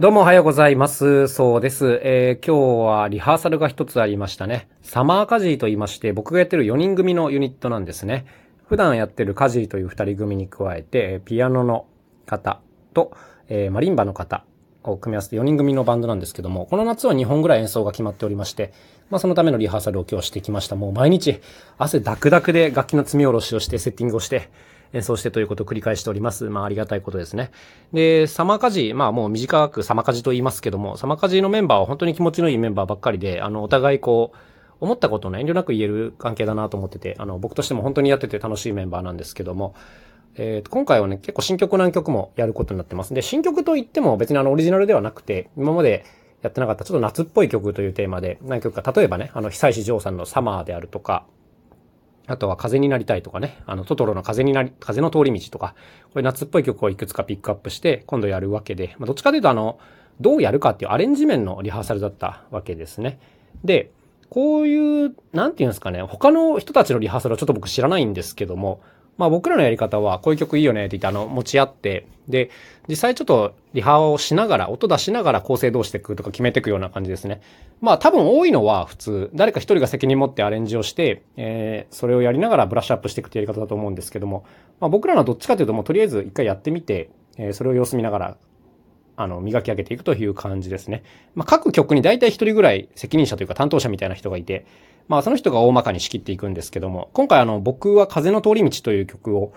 どうもおはようございます。そうです。えー今日はリハーサルが一つありましたね。サマーカジーと言いまして、僕がやってる4人組のユニットなんですね。普段やってるカジーという2人組に加えて、ピアノの方と、えーマリンバの方を組み合わせて4人組のバンドなんですけども、この夏は2本ぐらい演奏が決まっておりまして、まあそのためのリハーサルを今日してきました。もう毎日汗ダクダクで楽器の積み下ろしをして、セッティングをして、演奏してということを繰り返しております。まあありがたいことですね。で、サマーカジ、まあもう短くサマカジと言いますけども、サマカジのメンバーは本当に気持ちのいいメンバーばっかりで、あの、お互いこう、思ったことをね、遠慮なく言える関係だなと思ってて、あの、僕としても本当にやってて楽しいメンバーなんですけども、えー今回はね、結構新曲何曲もやることになってます。で、新曲といっても別にあの、オリジナルではなくて、今までやってなかったちょっと夏っぽい曲というテーマで何曲か、例えばね、あの、久石譲さんのサマーであるとか、あとは風になりたいとかね、あの、トトロの風になり、風の通り道とか、これ夏っぽい曲をいくつかピックアップして、今度やるわけで、まあ、どっちかというとあの、どうやるかっていうアレンジ面のリハーサルだったわけですね。で、こういう、なんていうんですかね、他の人たちのリハーサルはちょっと僕知らないんですけども、まあ僕らのやり方は、こういう曲いいよねって言って、あの、持ち合って、で、実際ちょっとリハをしながら、音出しながら構成どうしていくとか決めていくような感じですね。まあ多分多いのは普通、誰か一人が責任持ってアレンジをして、えー、それをやりながらブラッシュアップしていくってやり方だと思うんですけども、まあ僕らのはどっちかというともうとりあえず一回やってみて、えーそれを様子見ながら、あの、磨き上げていくという感じですね。まあ各曲に大体一人ぐらい責任者というか担当者みたいな人がいて、まあその人が大まかに仕切っていくんですけども、今回あの僕は風の通り道という曲を、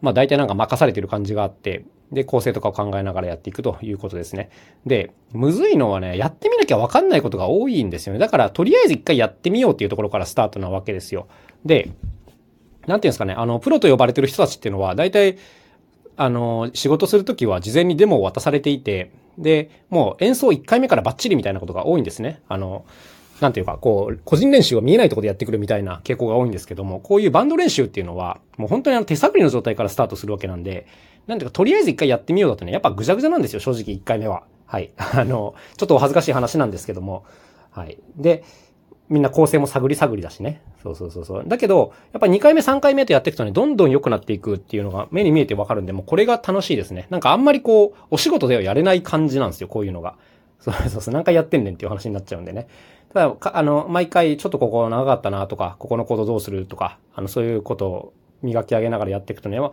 まあ大体なんか任されてる感じがあって、で、構成とかを考えながらやっていくということですね。で、むずいのはね、やってみなきゃわかんないことが多いんですよね。だから、とりあえず一回やってみようっていうところからスタートなわけですよ。で、なんていうんですかね、あの、プロと呼ばれてる人たちっていうのは、大体、あの、仕事するときは事前にデモを渡されていて、で、もう演奏1回目からバッチリみたいなことが多いんですね。あの、なんていうか、こう、個人練習が見えないところでやってくるみたいな傾向が多いんですけども、こういうバンド練習っていうのは、もう本当にあの手探りの状態からスタートするわけなんで、なんていうか、とりあえず一回やってみようだとね、やっぱぐちゃぐちゃなんですよ、正直1回目は。はい。あの、ちょっとお恥ずかしい話なんですけども、はい。で、みんな構成も探り探りだしね。そうそうそうそう。だけど、やっぱ2回目3回目とやっていくとね、どんどん良くなっていくっていうのが目に見えてわかるんで、もうこれが楽しいですね。なんかあんまりこう、お仕事ではやれない感じなんですよ、こういうのが。そうそうそう、何回やってんねんっていう話になっちゃうんでね。ただ、かあの、毎回ちょっとここ長かったなとか、ここのコードどうするとか、あの、そういうことを磨き上げながらやっていくとね、明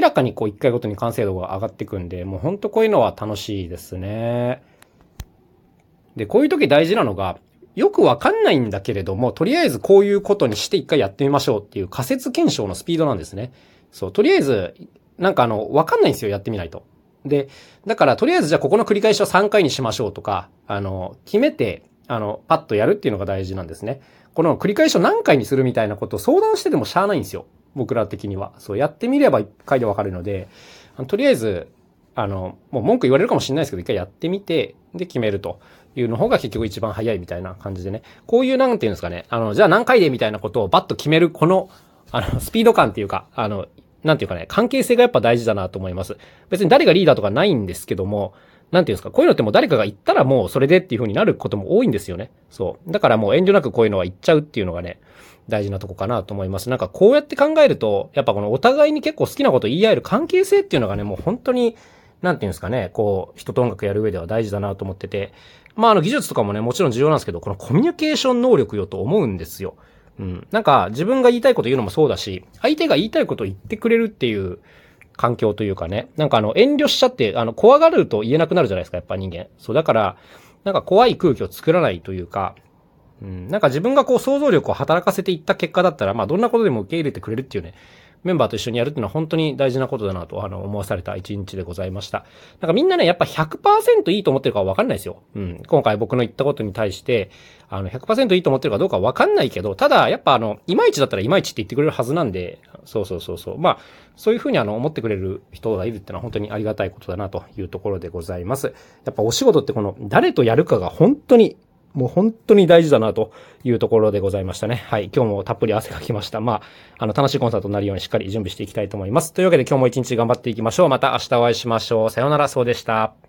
らかにこう1回ごとに完成度が上がっていくんで、もうほんとこういうのは楽しいですね。で、こういう時大事なのが、よくわかんないんだけれども、とりあえずこういうことにして一回やってみましょうっていう仮説検証のスピードなんですね。そう、とりあえず、なんかあの、わかんないんですよ、やってみないと。で、だからとりあえずじゃあここの繰り返しを3回にしましょうとか、あの、決めて、あの、パッとやるっていうのが大事なんですね。この繰り返しを何回にするみたいなことを相談しててもしゃあないんですよ。僕ら的には。そう、やってみれば1回でわかるので、とりあえず、あの、もう文句言われるかもしれないですけど、一回やってみて、で決めるというの方が結局一番早いみたいな感じでね。こういうなんていうんですかね、あの、じゃあ何回でみたいなことをバッと決める、この、あの、スピード感っていうか、あの、なんていうかね、関係性がやっぱ大事だなと思います。別に誰がリーダーとかないんですけども、なんていうんですか、こういうのってもう誰かが言ったらもうそれでっていう風になることも多いんですよね。そう。だからもう遠慮なくこういうのは言っちゃうっていうのがね、大事なとこかなと思います。なんかこうやって考えると、やっぱこのお互いに結構好きなこと言い合える関係性っていうのがね、もう本当に、なんていうんですかね、こう、人と音楽やる上では大事だなと思ってて、まああの技術とかもね、もちろん重要なんですけど、このコミュニケーション能力よと思うんですよ。うん。なんか自分が言いたいこと言うのもそうだし、相手が言いたいことを言ってくれるっていう環境というかね、なんかあの遠慮しちゃって、あの怖がると言えなくなるじゃないですか、やっぱ人間。そう、だから、なんか怖い空気を作らないというか、うん、なんか自分がこう想像力を働かせていった結果だったら、まあどんなことでも受け入れてくれるっていうね、メンバーと一緒にやるっていうのは本当に大事なことだなと、あの、思わされた一日でございました。なんかみんなね、やっぱ100%いいと思ってるかはわかんないですよ。うん。今回僕の言ったことに対して、あの、100%いいと思ってるかどうかわかんないけど、ただ、やっぱあの、いまいちだったらいまいちって言ってくれるはずなんで、そうそうそうそう。まあ、そういうふうにあの、思ってくれる人がいるってのは本当にありがたいことだなというところでございます。やっぱお仕事ってこの、誰とやるかが本当にもう本当に大事だなというところでございましたね。はい。今日もたっぷり汗かきました。まあ、あの、楽しいコンサートになるようにしっかり準備していきたいと思います。というわけで今日も一日頑張っていきましょう。また明日お会いしましょう。さようなら、そうでした。